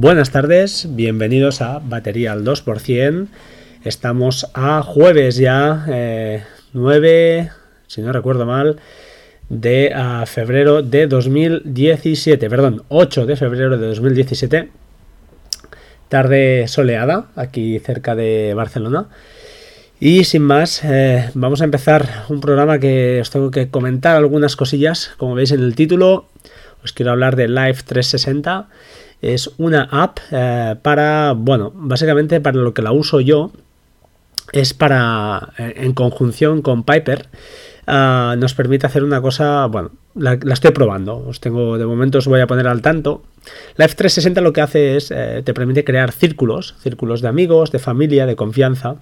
Buenas tardes, bienvenidos a Batería al 2%. Estamos a jueves ya, 9, eh, si no recuerdo mal, de febrero de 2017, perdón, 8 de febrero de 2017. Tarde soleada, aquí cerca de Barcelona. Y sin más, eh, vamos a empezar un programa que os tengo que comentar algunas cosillas. Como veis en el título, os quiero hablar de Live 360. Es una app eh, para, bueno, básicamente para lo que la uso yo, es para, eh, en conjunción con Piper, ah, nos permite hacer una cosa, bueno, la, estoy probando, os tengo, de momento os voy a poner al tanto. Live 360 lo que hace es, te permite crear círculos, círculos de amigos, de familia, de confianza,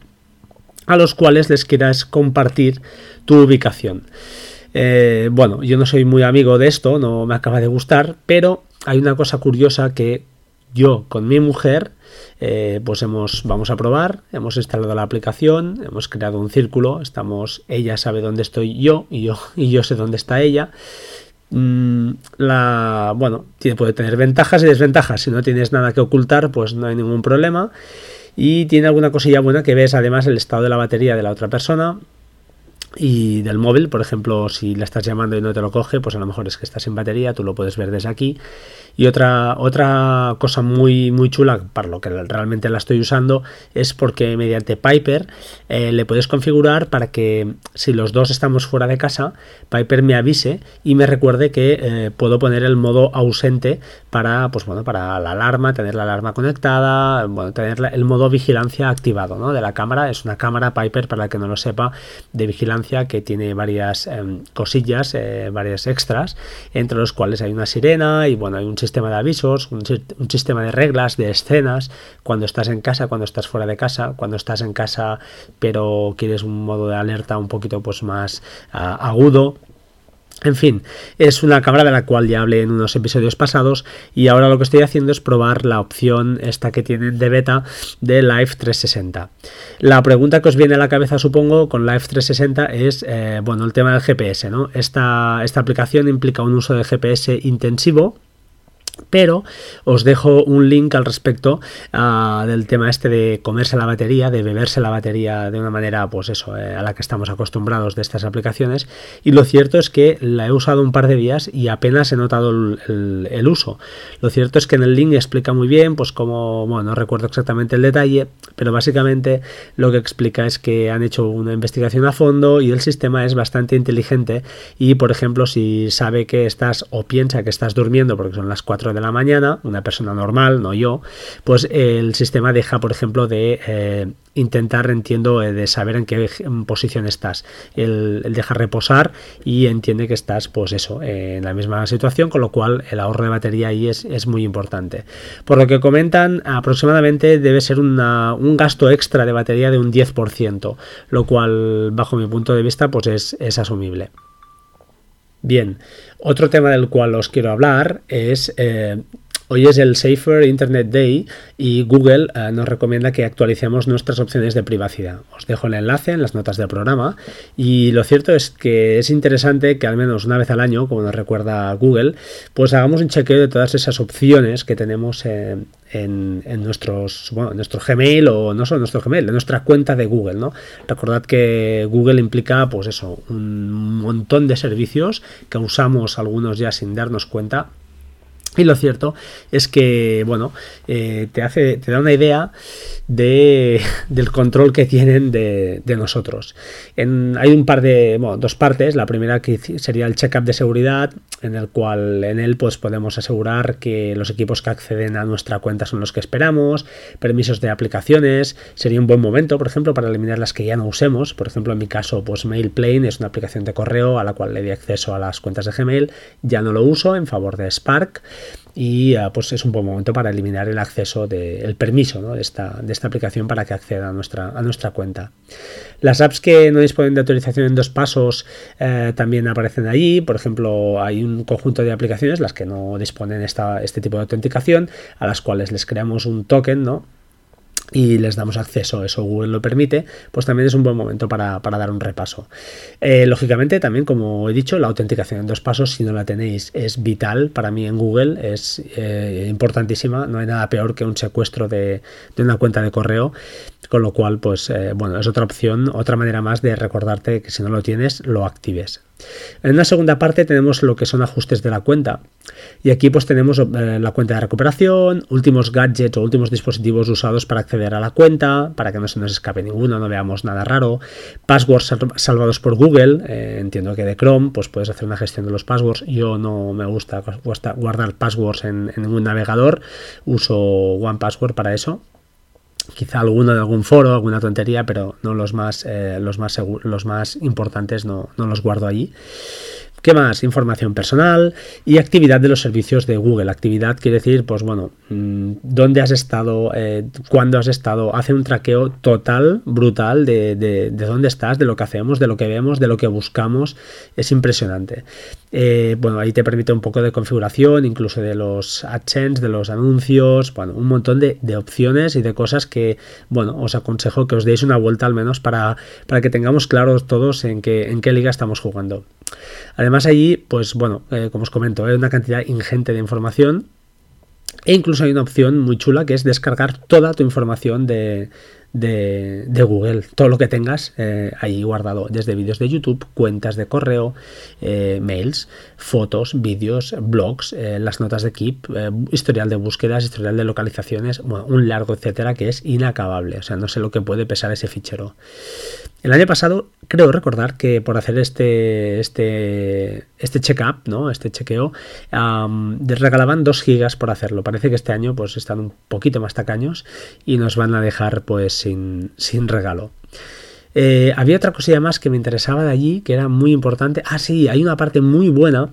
a los cuales les quieras compartir tu ubicación. Eh, bueno, yo no soy muy amigo de esto, no me acaba de gustar, pero hay una cosa curiosa que yo con mi mujer eh, pues hemos vamos a probar hemos instalado la aplicación hemos creado un círculo estamos ella sabe dónde estoy yo y yo y yo sé dónde está ella. Mm, bueno tiene, puede tener ventajas y desventajas. Si no tienes nada que ocultar pues no hay ningún problema. Y tiene alguna cosilla buena que ves además el estado de la batería de la otra persona y del móvil, por ejemplo, si la estás llamando y no te lo coge, pues a lo mejor es que estás sin batería, tú lo puedes ver desde aquí. Y otra, otra cosa muy, muy chula, para lo que realmente la estoy usando, es porque mediante Piper eh, le puedes configurar para que si los dos estamos fuera de casa, Piper me avise y me recuerde que eh, puedo poner el modo ausente para, pues bueno, para la alarma, tener la alarma conectada, bueno, tener el modo vigilancia activado ¿no? de la cámara. Es una cámara Piper, para el que no lo sepa, de vigilancia que tiene varias em, cosillas, eh, varias extras, entre los cuales hay una sirena y bueno, hay un sistema de avisos, un, sistema de reglas, de escenas, cuando estás en casa, cuando estás fuera de casa, cuando estás en casa pero quieres un modo de alerta un poquito pues más ah, agudo en fin, es una cámara de la cual ya hablé en unos episodios pasados y ahora lo que estoy haciendo es probar la opción esta que tienen de beta de Live 360. La pregunta que os viene a la cabeza supongo con Live 360 es, eh, bueno, el tema del GPS, ¿no? Esta, esta aplicación implica un uso de GPS intensivo pero os dejo un link al respecto ah, del tema este de comerse la batería, de beberse la batería de una manera, pues eso, eh, a la que estamos acostumbrados de estas aplicaciones. Y lo cierto es que la he usado un par de días y apenas he notado el, uso. Lo cierto es que en el link explica muy bien, pues como, bueno, no recuerdo exactamente el detalle, pero básicamente lo que explica es que han hecho una investigación a fondo y el sistema es bastante inteligente y, por ejemplo, si sabe que estás o piensa que estás durmiendo porque son las 4 de la mañana, una persona normal, no yo, pues el sistema deja, por ejemplo, de eh, intentar, entiendo, eh, de saber en qué posición estás. Él, deja reposar y entiende que estás, pues eso, en la misma situación, con lo cual el ahorro de batería ahí es, muy importante. Por lo que comentan, aproximadamente debe ser un gasto extra de batería de un 10%, lo cual, bajo mi punto de vista, pues es, es asumible. Bien, otro tema del cual os quiero hablar es eh, Hoy es el Safer Internet Day y Google eh, nos recomienda que actualicemos nuestras opciones de privacidad. Os dejo el enlace en las notas del programa y lo cierto es que es interesante que al menos una vez al año, como nos recuerda Google, pues hagamos un chequeo de todas esas opciones que tenemos en, nuestros, bueno, en nuestro Gmail o no solo en nuestro Gmail, en nuestra cuenta de Google, ¿no? Recordad que Google implica, pues eso, un montón de servicios que usamos algunos ya sin darnos cuenta y lo cierto es que, bueno, eh, te, hace, te da una idea de, del control que tienen de, nosotros. Hay un par de, dos partes. La primera que sería el checkup de seguridad, en el cual en él pues podemos asegurar que los equipos que acceden a nuestra cuenta son los que esperamos, permisos de aplicaciones. Sería un buen momento, por ejemplo, para eliminar las que ya no usemos. Por ejemplo, en mi caso, pues MailPlane es una aplicación de correo a la cual le di acceso a las cuentas de Gmail. Ya no lo uso en favor de Spark y ah, pues es un buen momento para eliminar el acceso de, el permiso de, esta, de, esta, aplicación para que acceda a nuestra, a nuestra cuenta. Las apps que no disponen de autorización en dos pasos eh, también aparecen allí. Por ejemplo, hay un conjunto de aplicaciones, las que no disponen esta, este tipo de autenticación, a las cuales les creamos un token, ¿no? Y les damos acceso, eso Google lo permite, pues también es un buen momento para, dar un repaso. Eh, lógicamente, también, como he dicho, la autenticación en dos pasos, si no la tenéis, es vital para mí en Google, es eh, importantísima, no hay nada peor que un secuestro de, una cuenta de correo, con lo cual, pues eh, bueno, es otra opción, otra manera más de recordarte que si no lo tienes, lo actives. En la segunda parte tenemos lo que son ajustes de la cuenta. Y aquí pues tenemos eh, la cuenta de recuperación, últimos gadgets o últimos dispositivos usados para acceder a la cuenta, para que no se nos escape ninguno, no veamos nada raro. Passwords salvados por Google, eh, entiendo que de Chrome, pues puedes hacer una gestión de los passwords. Yo no me gusta guardar passwords en, en ningún navegador, uso OnePassword para eso quizá alguno de algún foro, alguna tontería, pero no los más, eh, los más, los más importantes no, no los guardo allí. ¿Qué más? Información personal y actividad de los servicios de Google. Actividad quiere decir, pues bueno, mm, dónde has estado, eh, cuándo has estado. Hace un traqueo total, brutal de, de, dónde estás, de lo que hacemos, de lo que vemos, de lo que buscamos. Es impresionante. Eh, bueno, ahí te permite un poco de configuración, incluso de los AdSense, de los anuncios, bueno, un montón de, opciones y de cosas que, bueno, os aconsejo que os deis una vuelta al menos para, para que tengamos claros todos en qué, en qué liga estamos jugando. Además allí, pues bueno, eh, como os comento, hay una cantidad ingente de información e incluso hay una opción muy chula que es descargar toda tu información de, de, Google, todo lo que tengas eh, ahí guardado, desde vídeos de YouTube, cuentas de correo, eh, mails, fotos, vídeos, blogs, eh, las notas de Keep, historial de búsquedas, historial de localizaciones, un largo etcétera que es inacabable, o sea, no sé lo que puede pesar ese fichero. El año pasado creo recordar que por hacer este este este check-up, ¿no? Este chequeo, regalaban 2 gigas por hacerlo. Parece que este año pues están un poquito más tacaños y nos van a dejar pues sin, regalo. Eh, había otra cosilla más que me interesaba de allí, que era muy importante. Ah, sí, hay una parte muy buena,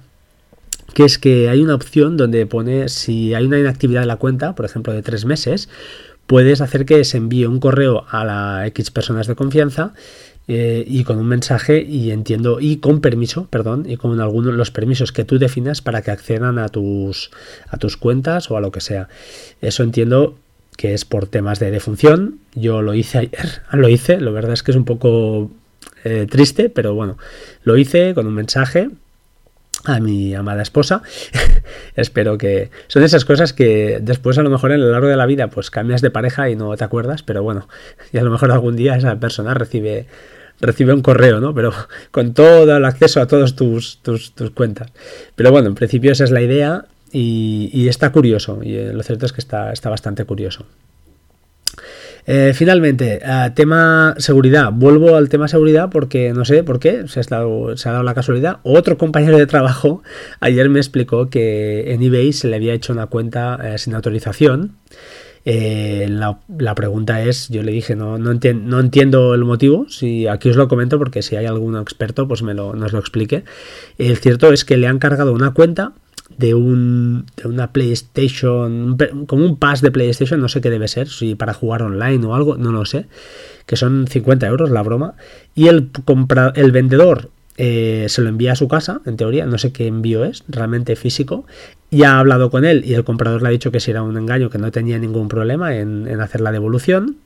que es que hay una opción donde pone si hay una inactividad de la cuenta, por ejemplo, de tres meses, puedes hacer que se envíe un correo a la X personas de confianza eh, y con un mensaje y entiendo y con permiso, perdón, y con algunos los permisos que tú definas para que accedan a tus a tus cuentas o a lo que sea. Eso entiendo que es por temas de defunción. Yo lo hice ayer, lo hice, la verdad es que es un poco eh, triste, pero bueno, lo hice con un mensaje a mi amada esposa. Espero que son esas cosas que después a lo mejor en lo largo de la vida pues cambias de pareja y no te acuerdas, pero bueno, y a lo mejor algún día esa persona recibe recibe un correo, ¿no? Pero con todo el acceso a todas tus, tus, cuentas. Pero bueno, en principio esa es la idea y, está curioso. Y eh, lo cierto es que está, está bastante curioso. Eh, finalmente, eh, tema seguridad. Vuelvo al tema seguridad porque no sé por qué, se ha, dado, se ha dado la casualidad. Otro compañero de trabajo ayer me explicó que en eBay se le había hecho una cuenta sin autorización. la, pregunta es, yo le dije, no, no, entiendo el motivo, si aquí os lo comento porque si hay algún experto, pues me lo, nos lo explique. El cierto es que le han cargado una cuenta de, un, de una PlayStation, como un pass de PlayStation, no sé qué debe ser, si para jugar online o algo, no lo sé, que son 50 euros la broma, y el, el vendedor eh, se lo envía a su casa, en teoría, no sé qué envío es, realmente físico, y ha hablado con él y el comprador le ha dicho que si era un engaño, que no tenía ningún problema en, en hacer la devolución,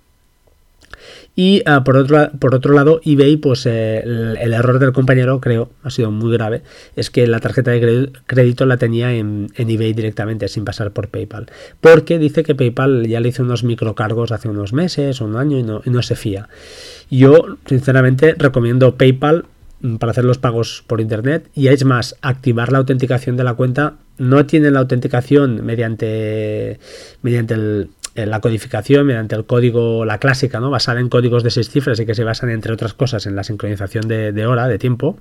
y ah, por, otro, por otro lado, eBay, pues eh, el, error del compañero, creo, ha sido muy grave, es que la tarjeta de crédito la tenía en, eBay directamente, sin pasar por PayPal. Porque dice que PayPal ya le hizo unos microcargos hace unos meses o un año y no, se fía. Yo, sinceramente, recomiendo PayPal mm, para hacer los pagos por internet y es más, activar la autenticación de la cuenta no tiene la autenticación mediante mediante el, la codificación mediante el código, la clásica, ¿no? basada en códigos de seis cifras y que se basan, entre otras cosas, en la sincronización de, hora, de tiempo,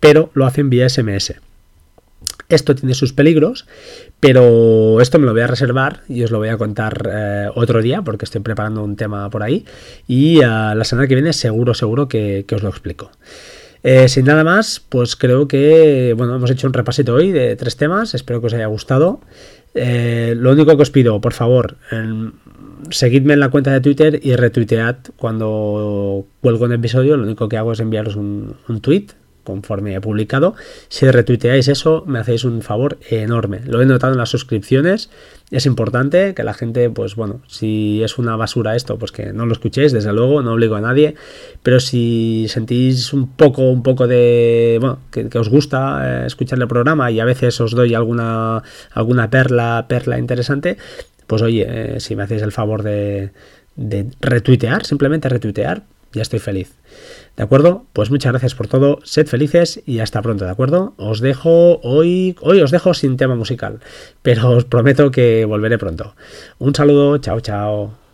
pero lo hacen vía SMS. Esto tiene sus peligros, pero esto me lo voy a reservar y os lo voy a contar eh, otro día porque estoy preparando un tema por ahí y eh, la semana que viene seguro, seguro que, os lo explico. Eh, sin nada más, pues creo que bueno, hemos hecho un repasito hoy de tres temas, espero que os haya gustado. Eh, lo único que os pido, por favor, seguidme en la cuenta de Twitter y retuitead cuando cuelgo un episodio. Lo único que hago es enviaros un, tweet conforme he publicado. Si retuiteáis eso, me hacéis un favor enorme. Lo he notado en las suscripciones. Es importante que la gente, pues bueno, si es una basura esto, pues que no lo escuchéis, desde luego, no obligo a nadie. Pero si sentís un poco, un poco de, bueno, que, os gusta eh, escuchar el programa y a veces os doy alguna, alguna perla, perla interesante, pues oye, eh, si me hacéis el favor de, de retuitear, simplemente retuitear, ya estoy feliz. ¿De acuerdo? Pues muchas gracias por todo, sed felices y hasta pronto, ¿de acuerdo? Os dejo hoy, hoy os dejo sin tema musical, pero os prometo que volveré pronto. Un saludo, chao, chao.